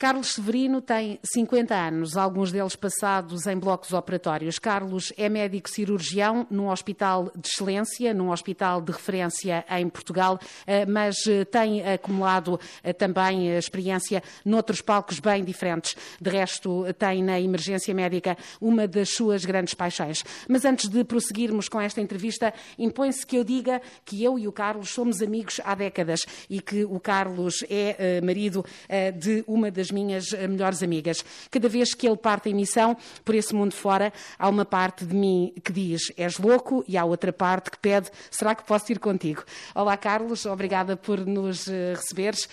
Carlos Severino tem 50 anos, alguns deles passados em blocos operatórios. Carlos é médico cirurgião num hospital de excelência, num hospital de referência em Portugal, eh, mas eh, tem acumulado eh, também experiência noutros palcos bem diferentes. De resto, tem na emergência médica uma das suas grandes paixões. Mas antes de prosseguirmos com esta entrevista, impõe-se que eu diga que eu e o Carlos somos amigos há décadas e que o Carlos é marido de uma das minhas eh, melhores amigas. Cada vez que ele parte em missão por esse mundo fora, há uma parte de mim que diz és louco e há outra parte que pede será que posso ir contigo? Olá, Carlos, obrigada por nos eh, receberes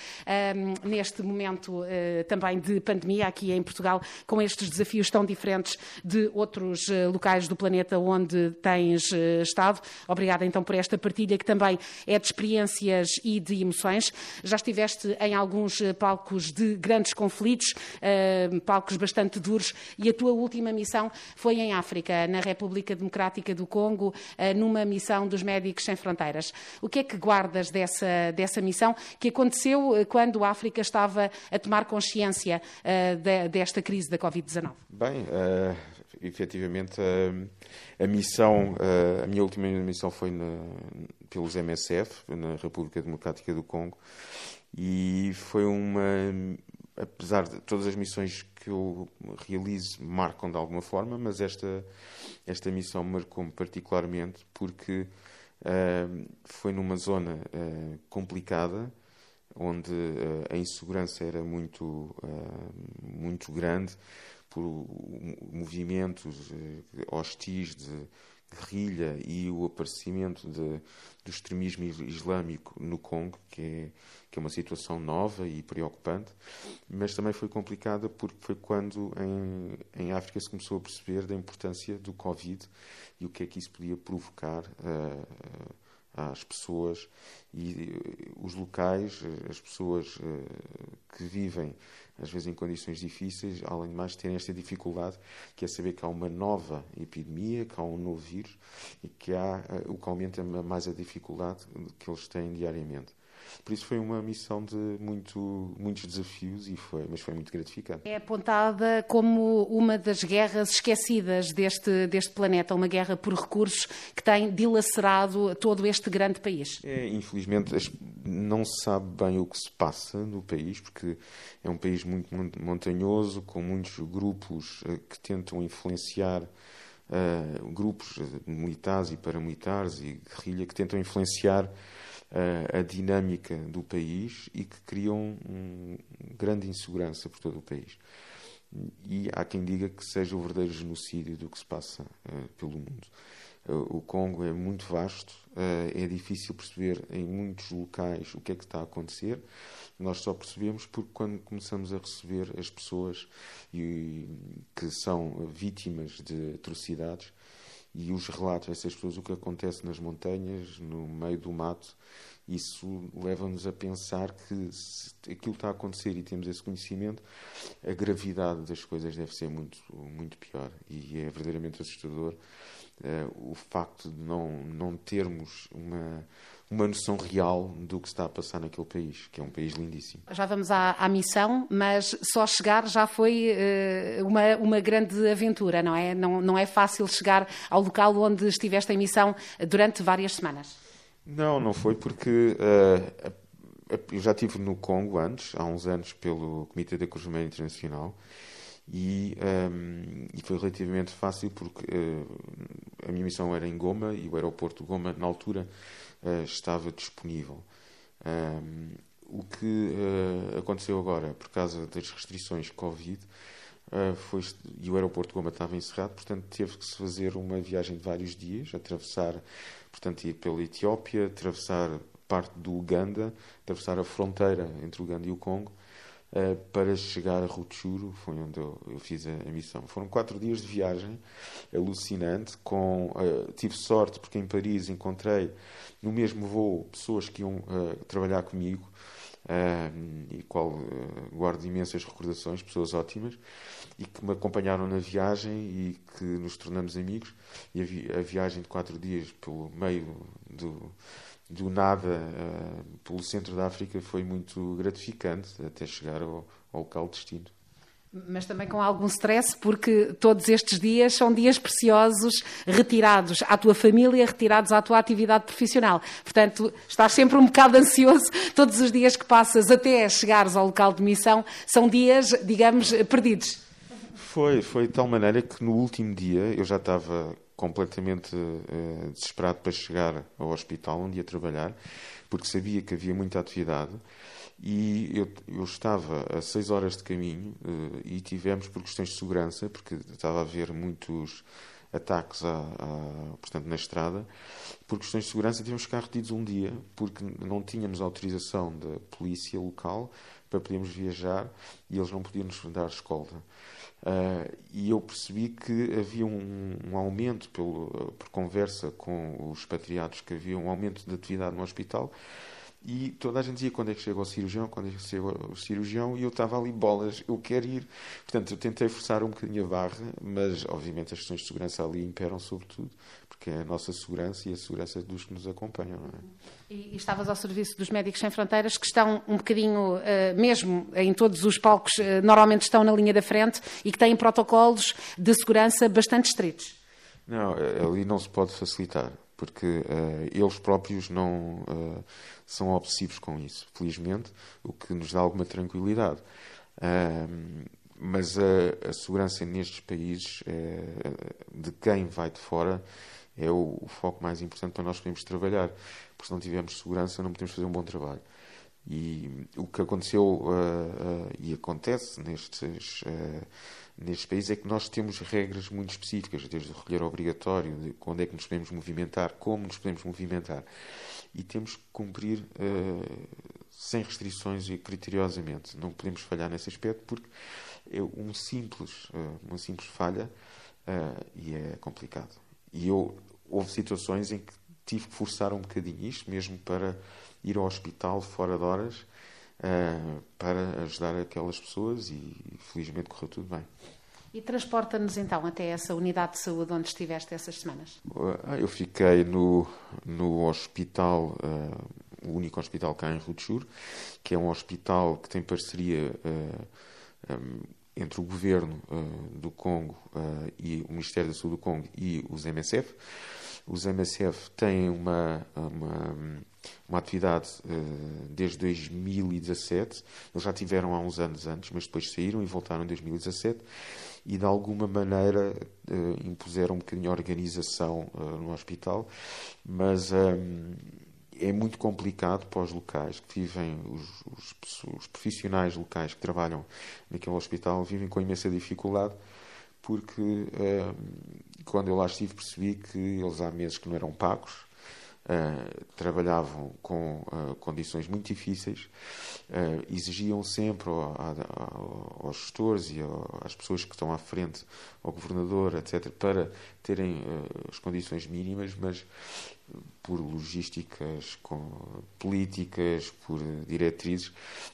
um, neste momento uh, também de pandemia aqui em Portugal, com estes desafios tão diferentes de outros uh, locais do planeta onde tens uh, estado. Obrigada então por esta partilha que também é de experiências e de emoções. Já estiveste em alguns palcos de grandes conflitos, uh, palcos bastante duros, e a tua última missão foi em África, na República Democrática do Congo, uh, numa missão dos Médicos Sem Fronteiras. O que é que guardas dessa, dessa missão que aconteceu uh, quando a África estava a tomar consciência de, desta crise da Covid-19? Bem, uh, efetivamente, a, a missão, uh, a minha última missão foi na, pelos MSF, na República Democrática do Congo, e foi uma apesar de todas as missões que eu realizo marcam de alguma forma, mas esta, esta missão marcou-me particularmente porque uh, foi numa zona uh, complicada, onde uh, a insegurança era muito, muito grande por movimentos hostis de guerrilha e o aparecimento de, do extremismo islâmico no Congo, que é, que é uma situação nova e preocupante, mas também foi complicada porque foi quando em, em África se começou a perceber da importância do Covid e o que é que isso podia provocar. Uh, às pessoas e os locais, as pessoas que vivem às vezes em condições difíceis, além de mais terem esta dificuldade, que é saber que há uma nova epidemia, que há um novo vírus e que há o que aumenta mais a dificuldade que eles têm diariamente. Por isso foi uma missão de muito, muitos desafios, e foi, mas foi muito gratificante. É apontada como uma das guerras esquecidas deste, deste planeta, uma guerra por recursos que tem dilacerado todo este grande país. É, infelizmente não se sabe bem o que se passa no país, porque é um país muito montanhoso, com muitos grupos eh, que tentam influenciar uh, grupos militares e paramilitares e guerrilha que tentam influenciar a, dinâmica do país e que criam um, grande insegurança por todo o país. E há quem diga que seja o verdadeiro genocídio do que se passa uh, pelo mundo. Uh, o Congo é muito vasto, uh, é difícil perceber em muitos locais o que é que está a acontecer. Nós só percebemos porque quando começamos a receber as pessoas e, que são vítimas de atrocidades e os relatos dessas pessoas, o que acontece nas montanhas, no meio do mato, isso leva-nos a pensar que se aquilo está a acontecer e temos esse conhecimento, a gravidade das coisas deve ser muito, muito pior. E é verdadeiramente assustador uh, o facto de não, não termos uma uma noção real do que está a passar naquele país, que é um país lindíssimo. Já vamos à, à missão, mas só chegar já foi uh, uma, uma grande aventura, não é? Não, não é fácil chegar ao local onde estiveste em missão durante várias semanas. Não, não foi porque uh, eu já estive no Congo antes, há uns anos, pelo Comitê da Cruz Vermelha Internacional. E, um, ehm, e, foi relativamente fácil porque uh, a minha missão era em Goma e o aeroporto de Goma, na altura, uh, estava disponível. Um, o que aconteceu agora, por causa das restrições Covid, foi, e o aeroporto de Goma estava encerrado, portanto teve que se fazer uma viagem de vários dias, atravessar, portanto ir pela Etiópia, atravessar parte do Uganda, atravessar a fronteira entre o Uganda e o Congo, uh, para chegar a Rutshuru, foi onde eu, fiz a, missão. Foram quatro dias de viagem, alucinante, com, uh, tive sorte porque em Paris encontrei no mesmo voo pessoas que iam uh, trabalhar comigo, e qual guardo imensas recordações, pessoas ótimas, e que me acompanharam na viagem e que nos tornamos amigos. E a, vi a viagem de quatro dias pelo meio do do nada uh, pelo centro da África foi muito gratificante até chegar ao, ao local de destino. Mas também com algum stress, porque todos estes dias são dias preciosos, retirados à tua família, retirados à tua atividade profissional. Portanto, estás sempre um bocado ansioso. Todos os dias que passas até chegares ao local de missão são dias, digamos, perdidos. Foi, foi de tal maneira que no último dia eu já estava completamente uh, desesperado para chegar ao hospital onde ia trabalhar, porque sabia que havia muita atividade e eu, eu estava a seis horas de caminho uh, e tivemos por questões de segurança, porque estava a haver muitos ataques à, à, portanto, na estrada, por questões de segurança tivemos que ficar retidos um dia, porque não tínhamos autorização da polícia local para podermos viajar e eles não podiam nos dar escolta. Uh, e eu percebi que havia um, um aumento, pelo, por conversa com os expatriados, que havia um aumento de atividade no hospital. E toda a gente dizia quando é que chega o cirurgião, quando é que chega o cirurgião, e eu estava ali, bolas, eu quero ir. Portanto, eu tentei forçar um bocadinho a barra, mas obviamente as questões de segurança ali imperam sobretudo, porque é a nossa segurança e a segurança dos que nos acompanham. Não é? e, e estavas ao serviço dos Médicos Sem Fronteiras, que estão um bocadinho, uh, mesmo em todos os palcos, uh, normalmente estão na linha da frente e que têm protocolos de segurança bastante estritos. Não, eh, ali não se pode facilitar, porque uh, eles próprios não são obsessivos com isso, felizmente, o que nos dá alguma tranquilidade. mas a, a, segurança nestes países, de quem vai de fora, é o, o, foco mais importante para nós podermos trabalhar. Porque se não tivermos segurança, não podemos fazer um bom trabalho. E o que aconteceu uh, uh, e acontece nestes, uh, nestes países é que nós temos regras muito específicas, desde o recolher obrigatório, de quando é que nos podemos movimentar, como nos podemos movimentar. E temos que cumprir sem restrições e criteriosamente. Não podemos falhar nesse aspecto porque é um simples, uma simples falha e é complicado. E eu, houve situações em que tive que forçar um bocadinho isto, mesmo para ir ao hospital fora de horas, uh, para ajudar aquelas pessoas e felizmente correu tudo bem. E transporta-nos então até essa unidade de saúde onde estiveste essas semanas? Uh, eu fiquei no, no hospital, uh, o único hospital cá em Rutschur, que é um hospital que tem parceria um, entre o governo uh, do Congo uh, e o Ministério da Saúde do Congo e os MSF. Os MSF têm uma, uma, uma atividade uh, desde 2017. Eles já tiveram há uns anos antes, mas depois saíram e voltaram em 2017 e de alguma maneira impuseram um bocadinho a organização no hospital, mas é muito complicado para os locais que vivem, os, os, os, profissionais locais que trabalham naquele hospital vivem com imensa dificuldade, porque quando eu lá estive percebi que eles há meses que não eram pagos, Uh, trabalhavam com uh, condições muito difíceis, uh, exigiam sempre ao, ao, aos gestores e ao, às pessoas que estão à frente, ao governador, etc., para terem as condições mínimas, mas por logísticas, com políticas, por diretrizes,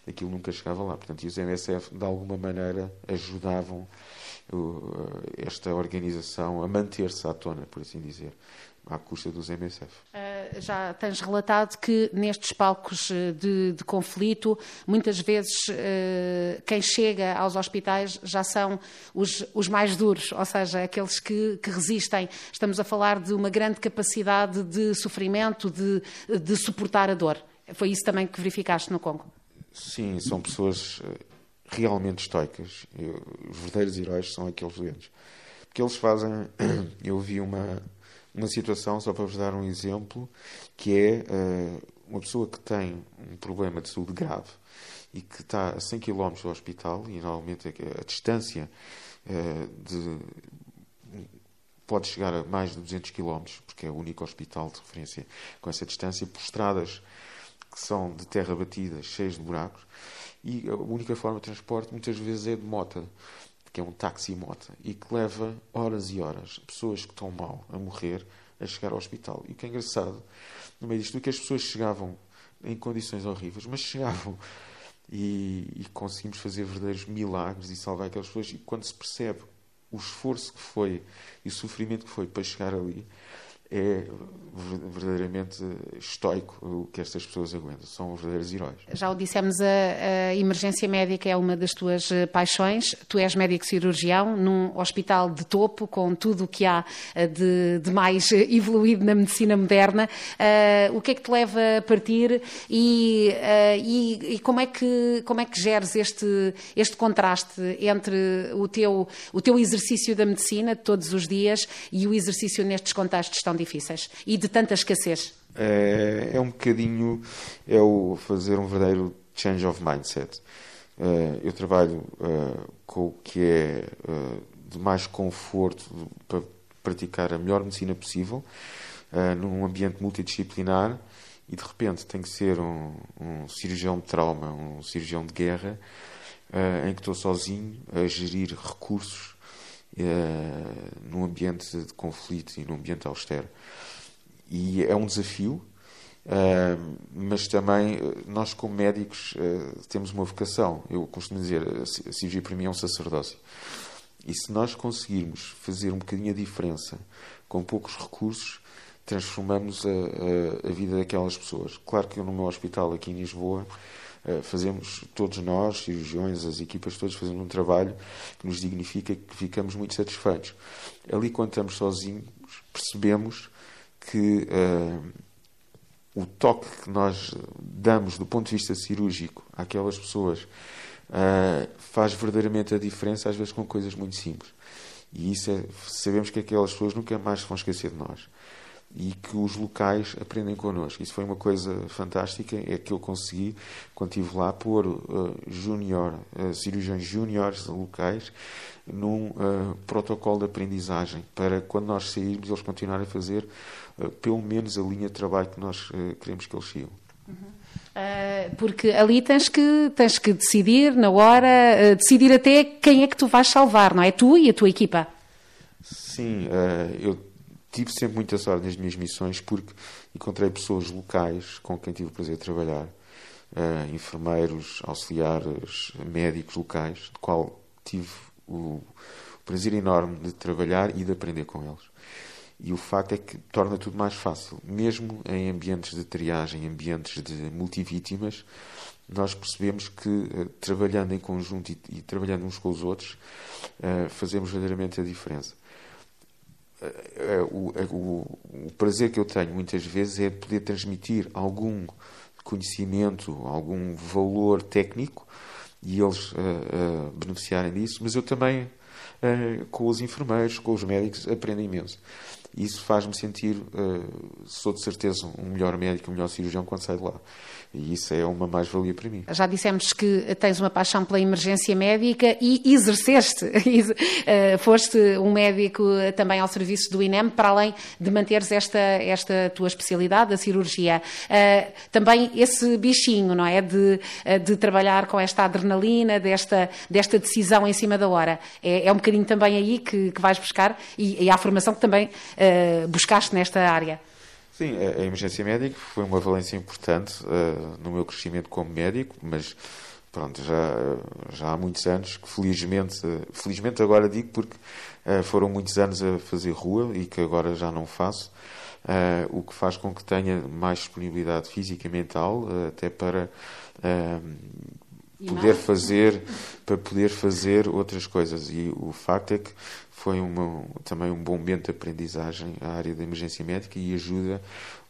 aquilo nunca chegava lá. Portanto, e os MSF, de alguma maneira, ajudavam esta organização a manter-se à tona, por assim dizer à custa dos MSF. Já tens relatado que nestes palcos eh, de, de conflito, muitas vezes uh, quem chega aos hospitais já são os, os mais duros, ou seja, aqueles que, que, resistem. Estamos a falar de uma grande capacidade de sofrimento, de, de suportar a dor. Foi isso também que verificaste no Congo? Sim, são pessoas realmente estoicas. Os verdadeiros heróis são aqueles doentes. Porque eles fazem. Eu vi uma uma situação, só para vos dar um exemplo, que é uh, uma pessoa que tem um problema de saúde grave e que está a 100 km do hospital, e normalmente a, a distância uh, de, pode chegar a mais de 200 km, porque é o único hospital de referência com essa distância, por estradas que são de terra batida, cheias de buracos, e a única forma de transporte muitas vezes é de moto que é um táxi-moto, e que leva horas e horas pessoas que estão mal a morrer a chegar ao hospital. E o que é engraçado, no meio disto, é que as pessoas chegavam em condições horríveis, mas chegavam e, e conseguimos fazer verdadeiros milagres e salvar aquelas pessoas. E quando se percebe o esforço que foi e o sofrimento que foi para chegar ali, é verdadeiramente estoico o que estas pessoas aguentam. São verdadeiros heróis. Já o dissemos, a, a, emergência médica é uma das tuas eh, paixões. Tu és médico cirurgião num hospital de topo, com tudo o que há eh, de, de mais evoluído na medicina moderna. Uh, o que é que te leva a partir e, uh, e, e, como, é que, como é que geres este, este contraste entre o teu, o teu exercício da medicina todos os dias e o exercício nestes contextos tão difíceis? E de tanta escassez? É, é um bocadinho é o fazer um verdadeiro change of mindset. Uh, eu trabalho uh, com o que é uh, de mais conforto para praticar a melhor medicina possível, num ambiente multidisciplinar, e de repente tem que ser um, um cirurgião de trauma, um cirurgião de guerra, em que estou sozinho a gerir recursos num ambiente de conflito e num ambiente austero. E é um desafio, uh, mas também eh, nós, como médicos, temos uma vocação. Eu costumo dizer, a cirurgia para mim é um sacerdócio. E se nós conseguirmos fazer um bocadinho a diferença com poucos recursos, transformamos a, a, a vida daquelas pessoas. Claro que eu, no meu hospital aqui em Lisboa, fazemos todos nós, cirurgiões, as equipas todas fazendo um trabalho que nos dignifica, que ficamos muito satisfeitos. Ali, quando estamos sozinhos, percebemos que uh, o toque que nós damos do ponto de vista cirúrgico àquelas pessoas uh, faz verdadeiramente a diferença, às vezes com coisas muito simples. E isso é, sabemos que aquelas pessoas nunca mais vão esquecer de nós. E que os locais aprendem connosco. Isso foi uma coisa fantástica, é que eu consegui, quando estive lá, pôr uh, junior, uh, cirurgiões júniores locais num uh, protocolo de aprendizagem, para quando nós sairmos eles continuarem a fazer uh, pelo menos a linha de trabalho que nós uh, queremos que eles sigam. Uhum. porque ali tens que, tens que decidir na hora, decidir até quem é que tu vais salvar, não é? Tu e a tua equipa. Sim, eu tive sempre muita sorte nas minhas missões porque encontrei pessoas locais com quem tive o prazer de trabalhar, enfermeiros, auxiliares, médicos locais, de qual tive o prazer enorme de trabalhar e de aprender com eles. E o facto é que torna tudo mais fácil. Mesmo em ambientes de triagem, em ambientes de multivítimas, nós percebemos que, uh, trabalhando em conjunto e, e, trabalhando uns com os outros, uh, fazemos verdadeiramente a diferença. Uh, o, o, o prazer que eu tenho muitas vezes é poder transmitir algum conhecimento, algum valor técnico e eles uh, uh, beneficiarem disso, mas eu também, uh, com os enfermeiros, com os médicos, aprendo imenso. Isso faz-me sentir, sou de certeza, um melhor médico, um melhor cirurgião quando saio de lá. E isso é uma mais-valia para mim. Já dissemos que tens uma paixão pela emergência médica e exerceste, eh, foste um médico também ao serviço do INEM, para além de manteres esta, esta tua especialidade, a cirurgia. Eh, também esse bichinho, não é? De, de trabalhar com esta adrenalina, desta, desta decisão em cima da hora. É, é um bocadinho também aí que, que vais buscar e, e formação que também uh, buscaste nesta área. Sim, a, a emergência médica foi uma valência importante uh, no meu crescimento como médico, mas pronto, já, já há muitos anos que felizmente, felizmente agora digo porque uh, foram muitos anos a fazer rua e que agora já não faço, uh, o que faz com que tenha mais disponibilidade física e mental até para poder fazer para poder fazer outras coisas e o facto é que foi uma, também um bom momento de aprendizagem à área da emergência médica e ajuda,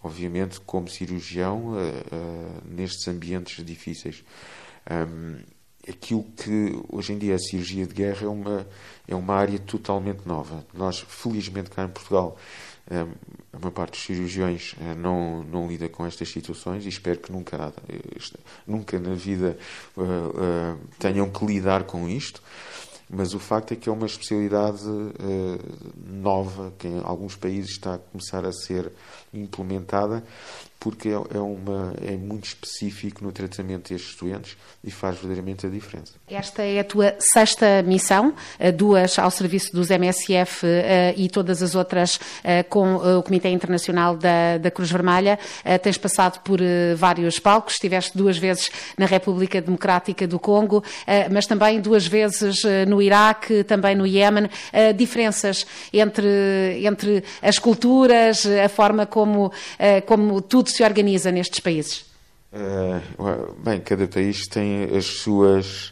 obviamente, como cirurgião, nestes ambientes difíceis. Um, aquilo que hoje em dia a cirurgia de guerra é uma, é uma área totalmente nova. Nós, felizmente, cá em Portugal, a maior parte dos cirurgiões eh, não, não lida com estas situações e espero que nunca, nunca na vida uh, uh, tenham que lidar com isto. Mas o facto é que é uma especialidade uh, nova que em alguns países está a começar a ser implementada porque é, é, uma, é muito específico no tratamento destes doentes e faz verdadeiramente a diferença. Esta é a tua sexta missão, eh, duas ao serviço dos MSF uh, e todas as outras uh, com o Comitê Internacional da, da Cruz Vermelha. tens passado por vários palcos, estiveste duas vezes na República Democrática do Congo, mas também duas vezes no Iraque, também no Iémen. diferenças entre, entre as culturas, a forma como, como tudo se organiza nestes países? Uh, bem, cada país tem as suas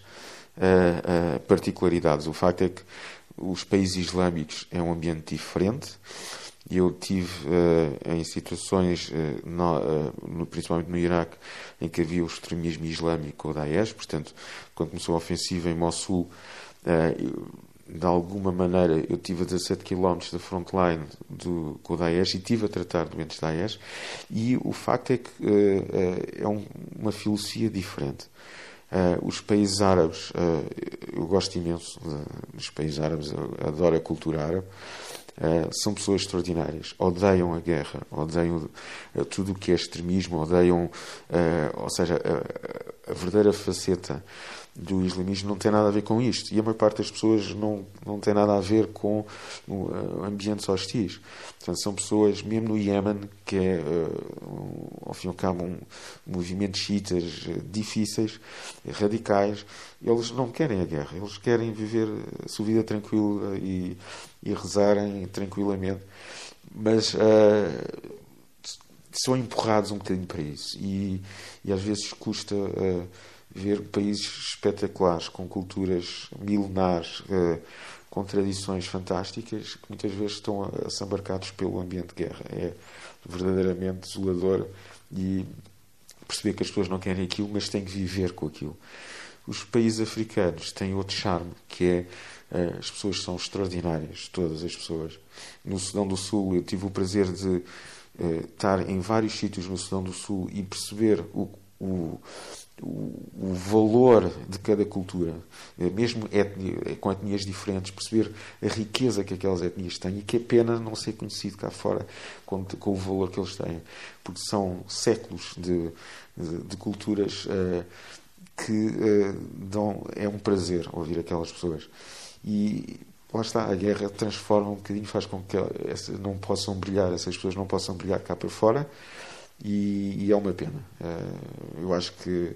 uh, uh, particularidades. O facto é que os países islâmicos é um ambiente diferente. Eu tive em situações, no, principalmente no Iraque, em que havia o extremismo islâmico ou Daesh, portanto, quando começou a ofensiva em Mossul, de alguma maneira, eu tive a 17 km da frontline do, com o Daesh e tive a tratar doentes Daesh, e o facto é que uh, uh, é um, uma filosofia diferente. Uh, os países árabes, eu gosto imenso dos países árabes, adoro a cultura árabe, são pessoas extraordinárias, odeiam a guerra, odeiam tudo o que é extremismo, odeiam, ou seja, a verdadeira faceta do islamismo não tem nada a ver com isto. E a maior parte das pessoas não, não tem nada a ver com uh, ambientes hostis. Portanto, são pessoas, mesmo no Iémen, que é, uh, ao fim e ao cabo, um movimento xiitas uh, difíceis, radicais, eles não querem a guerra. Eles querem viver a sua vida tranquila e, e rezarem tranquilamente. Mas são empurrados um bocadinho para isso. E, e às vezes custa ver países espetaculares, com culturas milenares, eh, com tradições fantásticas, que muitas vezes estão assambarcados pelo ambiente de guerra. É verdadeiramente desolador e perceber que as pessoas não querem aquilo, mas têm que viver com aquilo. Os países africanos têm outro charme, que é eh, as pessoas são extraordinárias, todas as pessoas. No Sudão do Sul, eu tive o prazer de eh, estar em vários sítios no Sudão do Sul e perceber o, o o, valor de cada cultura, eh, mesmo etnia, eh, com etnias diferentes, perceber a riqueza que aquelas etnias têm e que é pena não ser conhecido cá fora com, com o valor que eles têm, porque são séculos de, de, de culturas uh, que uh, dão, é um prazer ouvir aquelas pessoas. E lá está, a guerra transforma um bocadinho, faz com que essa, não possam brilhar, essas pessoas não possam brilhar cá para fora e, e é uma pena. Uh, eu acho que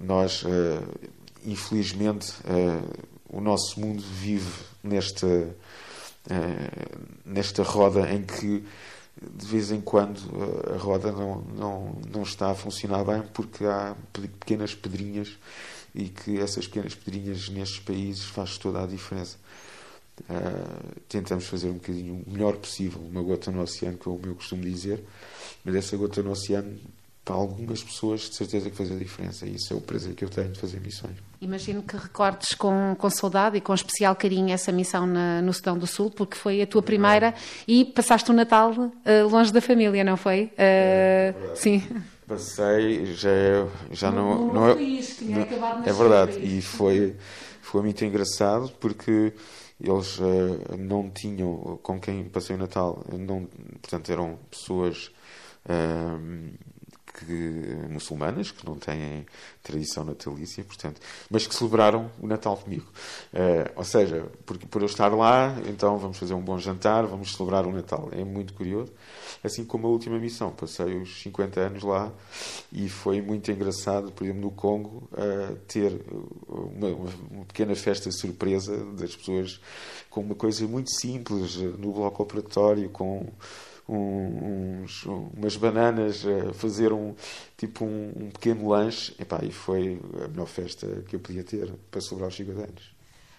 nós, uh, infelizmente, uh, o nosso mundo vive nesta, nesta roda em que de vez em quando a roda não, não, não está a funcionar bem porque há pequenas pedrinhas e que essas pequenas pedrinhas nestes países faz toda a diferença. Uh, tentamos fazer um bocadinho o melhor possível, uma gota no oceano, que é o meu costumo dizer, mas essa gota no oceano, para algumas pessoas, de certeza que faz a diferença. E isso é o prazer que eu tenho de fazer missões. Imagino que recordes com, com saudade e com especial carinho essa missão na, no Sudão do Sul, porque foi a tua primeira e passaste o Natal uh, longe da família, não foi? Uh, é, sim. Passei, já, já não. não, não é, não, é verdade, e foi, foi muito engraçado porque eles uh, não tinham, com quem passei o Natal, não, portanto eram pessoas uh, que, muçulmanas, que não têm tradição natalícia, portanto, mas que celebraram o Natal comigo. Uh, ou seja, por, por eu estar lá, então vamos fazer um bom jantar, vamos celebrar o Natal. É muito curioso. Assim como a última missão, passei os 50 anos lá e foi muito engraçado, por exemplo, no Congo, uh, ter uma, uma, pequena festa surpresa das pessoas com uma coisa muito simples no bloco operatório, com uns, umas bananas, fazer um tipo um, um pequeno lanche. Epá, e foi a melhor festa que eu podia ter para celebrar os 50 anos.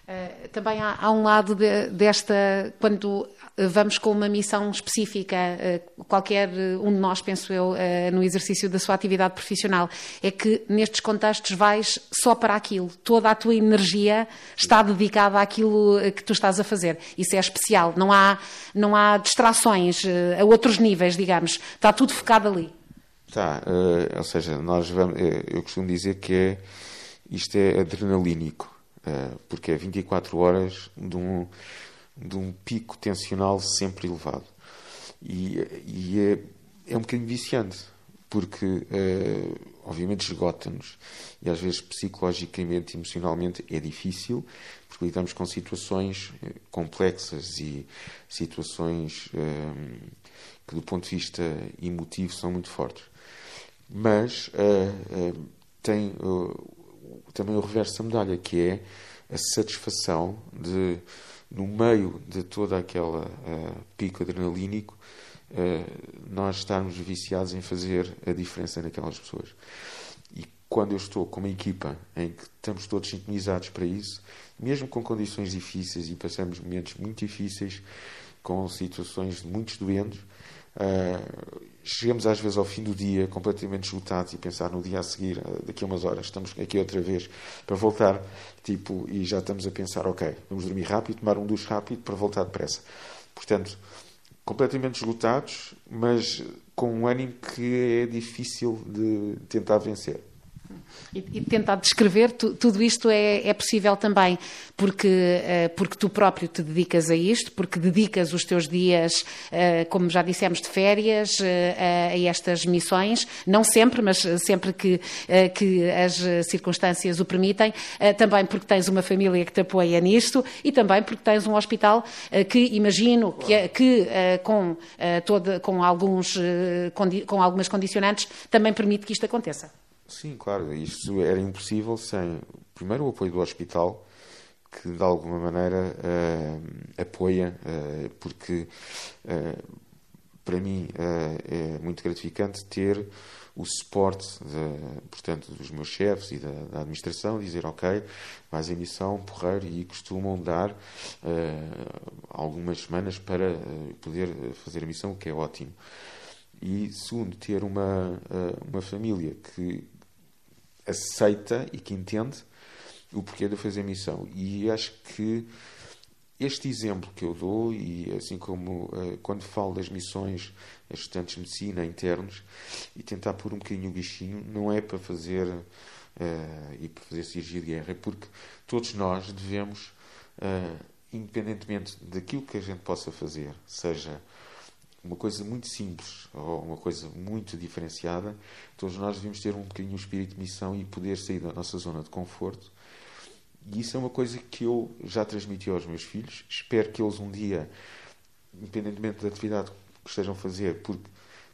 Uh, também há, há, um lado de, desta, quando vamos com uma missão específica, uh, qualquer um de nós, penso eu, no exercício da sua atividade profissional, é que nestes contextos vais só para aquilo. Toda a tua energia está dedicada àquilo que tu estás a fazer. Isso é especial. Não há, não há distrações a outros níveis, digamos. Está tudo focado ali. Está. ou seja, nós vamos, eu costumo dizer que é, isto é adrenalínico eh, porque é 24 horas de um, de um pico tensional sempre elevado. E, e é, é um bocadinho viciante, porque uh, obviamente esgota-nos e às vezes psicologicamente, emocionalmente é difícil, porque lidamos com situações complexas e situações que do ponto de vista emotivo são muito fortes. Mas tem também o reverso da medalha, que é a satisfação de, no meio de toda aquela pico adrenalínico, nós estarmos viciados em fazer a diferença naquelas pessoas. E quando eu estou com uma equipa em que estamos todos sintonizados para isso, mesmo com condições difíceis e passamos momentos muito difíceis, com situações de muitos doentes, uh, chegamos às vezes ao fim do dia completamente esgotados e pensar no dia a seguir, uh, daqui a umas horas, estamos aqui outra vez para voltar, tipo, e já estamos a pensar, ok, vamos dormir rápido, tomar um duche rápido para voltar depressa. Portanto, completamente esgotados, mas com um ânimo que é difícil de tentar vencer. E, e tentar descrever, tu, tudo isto é, é, possível também porque, uh, porque tu próprio te dedicas a isto, porque dedicas os teus dias, uh, como já dissemos, de férias uh, a estas missões, não sempre, mas sempre que, que as circunstâncias o permitem, também porque tens uma família que te apoia nisto e também porque tens um hospital que imagino que, que com, toda, com, alguns, com algumas condicionantes também permite que isto aconteça. Sim, claro, isto era impossível sem, primeiro, o apoio do hospital, que de alguma maneira uh, apoia, uh, porque uh, para mim é muito gratificante ter o suporte, de, portanto, dos meus chefes e da, da, administração, dizer, ok, vais em missão, porreiro, e costumam dar algumas semanas para poder fazer a missão, o que é ótimo. E segundo, ter uma, uma família que aceita e que entende o porquê de fazer missão. E acho que este exemplo que eu dou, e assim como uh, quando falo das missões estudantes de medicina internos, e tentar pôr um bocadinho o bichinho, não é para fazer uh, e para fazer cirurgia de guerra, é porque todos nós devemos, uh, independentemente daquilo que a gente possa fazer, seja uma coisa muito simples ou uma coisa muito diferenciada, todos nós devemos ter um bocadinho o espírito de missão e poder sair da nossa zona de conforto. E isso é uma coisa que eu já transmiti aos meus filhos. Espero que eles um dia, independentemente da atividade que estejam a fazer, porque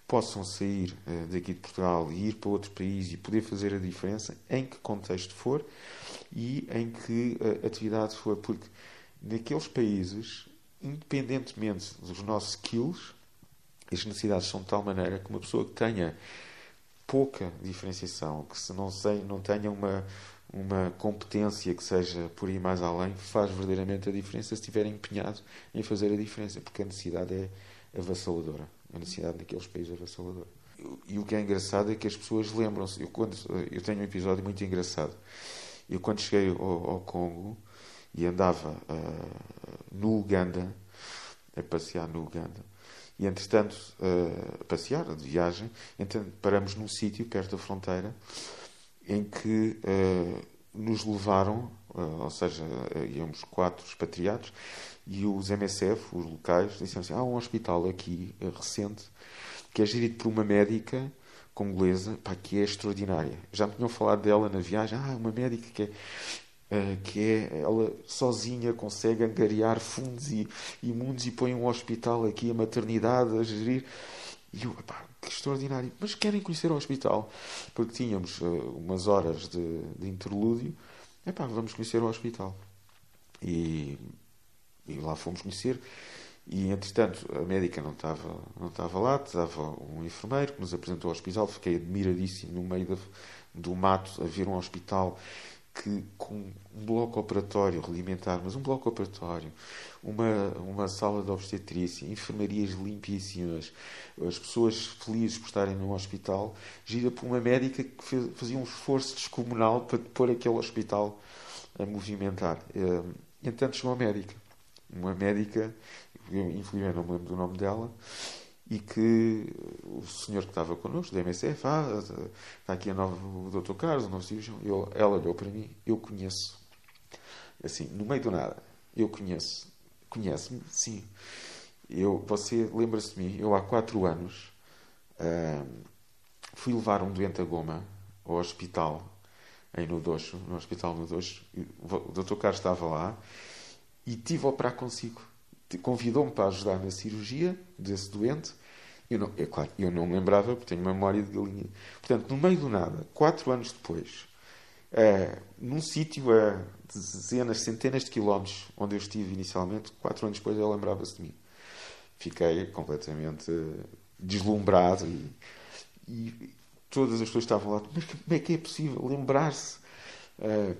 possam sair uh, daqui de Portugal e ir para outro país e poder fazer a diferença, em que contexto for e em que uh, atividade for, porque naqueles países, independentemente dos nossos skills, as necessidades são de tal maneira que uma pessoa que tenha pouca diferenciação, que se não, sei, não tenha uma, uma competência que seja por ir mais além, faz verdadeiramente a diferença se estiver empenhado em fazer a diferença, porque a necessidade é avassaladora. A necessidade naqueles países é avassaladora. E o que é engraçado é que as pessoas lembram-se. Eu, eu tenho um episódio muito engraçado. Eu, quando cheguei ao, ao Congo e andava uh, no Uganda, a passear no Uganda, e, entretanto, uh, passear, de viagem, então, paramos num sítio perto da fronteira em que uh, nos levaram, uh, ou seja, íamos quatro expatriados, e os MSF, os locais, disseram assim: há um hospital aqui recente que é gerido por uma médica congolesa pá, que é extraordinária. Já me tinham falado dela na viagem. Ah, uma médica que é eh, que é ela sozinha consegue angariar fundos e, e mundos e põe um hospital aqui, a maternidade a gerir. E eu, epá, que extraordinário. Mas querem conhecer o hospital? Porque tínhamos uh, umas horas de, de interlúdio. Epá, vamos conhecer o hospital. E, e lá fomos conhecer. E, entretanto, a médica não estava, não estava lá, estava um enfermeiro que nos apresentou ao hospital. Fiquei admiradíssimo no meio do mato a ver um hospital que com um bloco operatório rudimentar, mas um bloco operatório, uma, uma sala de obstetrícia, enfermarias limpíssimas, as pessoas felizes por estarem no hospital, gira por uma médica que fez, fazia um esforço descomunal para pôr aquele hospital a movimentar. Eh, entanto, chegou a médica. Uma médica, eu infelizmente não me lembro do nome dela, e que o senhor que estava connosco, da MSF, ah, está aqui a nova, o Dr. Carlos, o novo cirurgião, eu, ela olhou para mim, eu conheço, assim, no meio do nada, eu conheço, conhece-me, sim, eu, você lembra-se de mim, eu há quatro anos, fui levar um doente a goma ao hospital em Nudoxo, no hospital Nudoxo. O Dr. Carlos estava lá e tive a operar consigo. Convidou-me para ajudar na cirurgia desse doente. Eu não, é claro, eu não lembrava, porque tenho memória de galinha. Portanto, no meio do nada, quatro anos depois, uh, num sítio a dezenas, centenas de quilómetros onde eu estive inicialmente, quatro anos depois ela lembrava-se de mim. Fiquei completamente deslumbrado e, e todas as pessoas estavam lá, mas como é que é possível lembrar-se? Uh,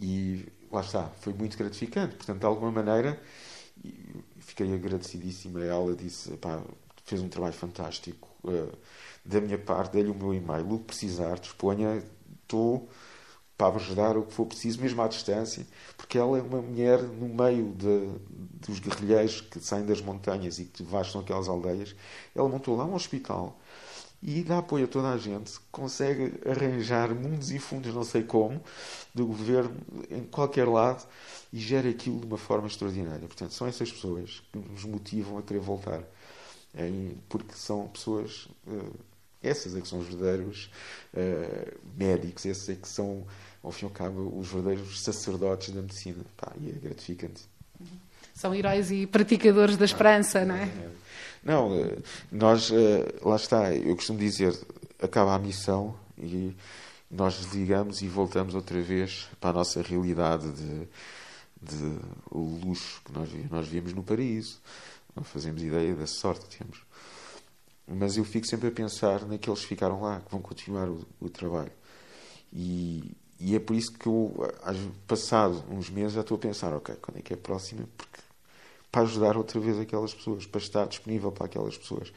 e lá está, foi muito gratificante. Portanto, de alguma maneira, fiquei agradecidíssima a ela. Disse: pá, fez um trabalho fantástico. Uh, da minha parte, dei-lhe o meu e-mail. O que precisar, disponha, estou para ajudar o que for preciso, mesmo à distância, porque ela é uma mulher no meio de, dos guerrilheiros que saem das montanhas e que vastam aquelas aldeias. Ela montou lá um hospital e dá apoio a toda a gente, consegue arranjar mundos e fundos, não sei como, do governo em qualquer lado e gera aquilo de uma forma extraordinária. Portanto, são essas pessoas que nos motivam a querer voltar, porque são pessoas. Eh, essas é que são os verdadeiros uh, médicos, esses é que são, ao fim e ao cabo, os verdadeiros sacerdotes da medicina. Pá, e é gratificante. São heróis e praticadores da esperança, não é? é. Não, eh, nós, eh, lá está, eu costumo dizer, acaba a missão e nós desligamos e voltamos outra vez para a nossa realidade de, de luxo que nós, nós vimos no paraíso. Não fazemos ideia da sorte que temos. Mas eu fico sempre a pensar naqueles que ficaram lá, que vão continuar o, o trabalho. E, e é por isso que eu, passado uns meses, já estou a pensar, ok, quando é que é a próxima? Porque para ajudar outra vez aquelas pessoas, para estar disponível para aquelas pessoas.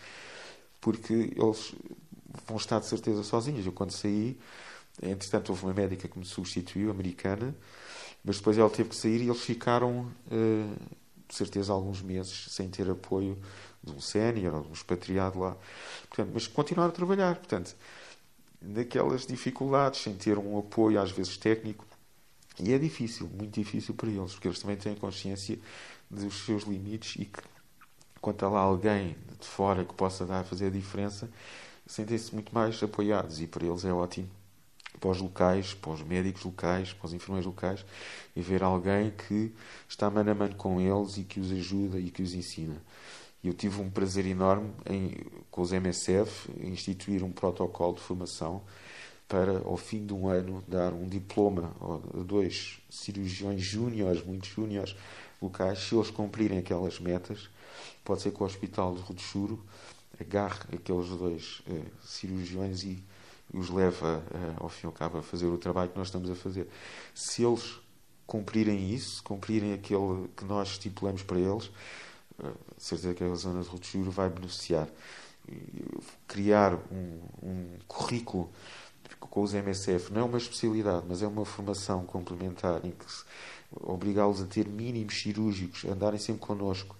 Porque eles vão estar de certeza sozinhos. Eu, quando saí, entretanto, houve uma médica que me substituiu, americana, mas depois ela teve que sair e eles ficaram, uh, de certeza, alguns meses sem ter apoio de um sénior ou de um expatriado lá. Portanto, mas continuaram a trabalhar. Portanto, naquelas dificuldades, sem ter um apoio, às vezes técnico. E é difícil, muito difícil para eles, porque eles também têm consciência dos seus limites e que, quando há lá alguém de fora que possa dar, fazer a diferença, sentem-se muito mais apoiados e para eles é ótimo para os locais, para os médicos locais, para os enfermeiros locais, e ver alguém que está mano a mano com eles e que os ajuda e que os ensina. Eu tive um prazer enorme em, com os MSF instituir um protocolo de formação para, ao fim de um ano, dar um diploma a dois cirurgiões júniores, muito júniores, locais, se eles cumprirem aquelas metas, pode ser que o Hospital de Rodechuro agarre aqueles dois eh, cirurgiões e os leve, eh, ao fim e ao cabo, a fazer o trabalho que nós estamos a fazer. Se eles cumprirem isso, cumprirem aquele que nós estipulamos para eles, eh, certeza que a zona de Rodechuro vai beneficiar. Criar um, um currículo com os MSF não é uma especialidade, mas é uma formação complementar em que obrigá-los a ter mínimos cirúrgicos, andarem sempre connosco,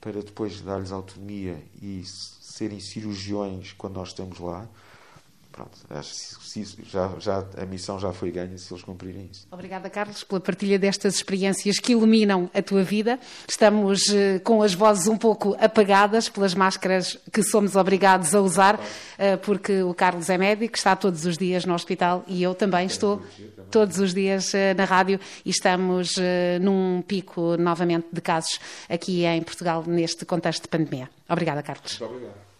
para depois dar-lhes autonomia e serem cirurgiões quando nós estamos lá. Pronto, acho que já, já, a missão já foi ganha se eles cumprirem isso. Obrigada, Carlos, pela partilha destas experiências que iluminam a tua vida. Estamos eh, com as vozes um pouco apagadas pelas máscaras que somos obrigados a usar, eh, porque o Carlos é médico, está todos os dias no hospital e eu também estou todos os dias eh, na rádio e estamos num pico novamente de casos aqui em Portugal neste contexto de pandemia. Obrigada, Carlos. Muito obrigado.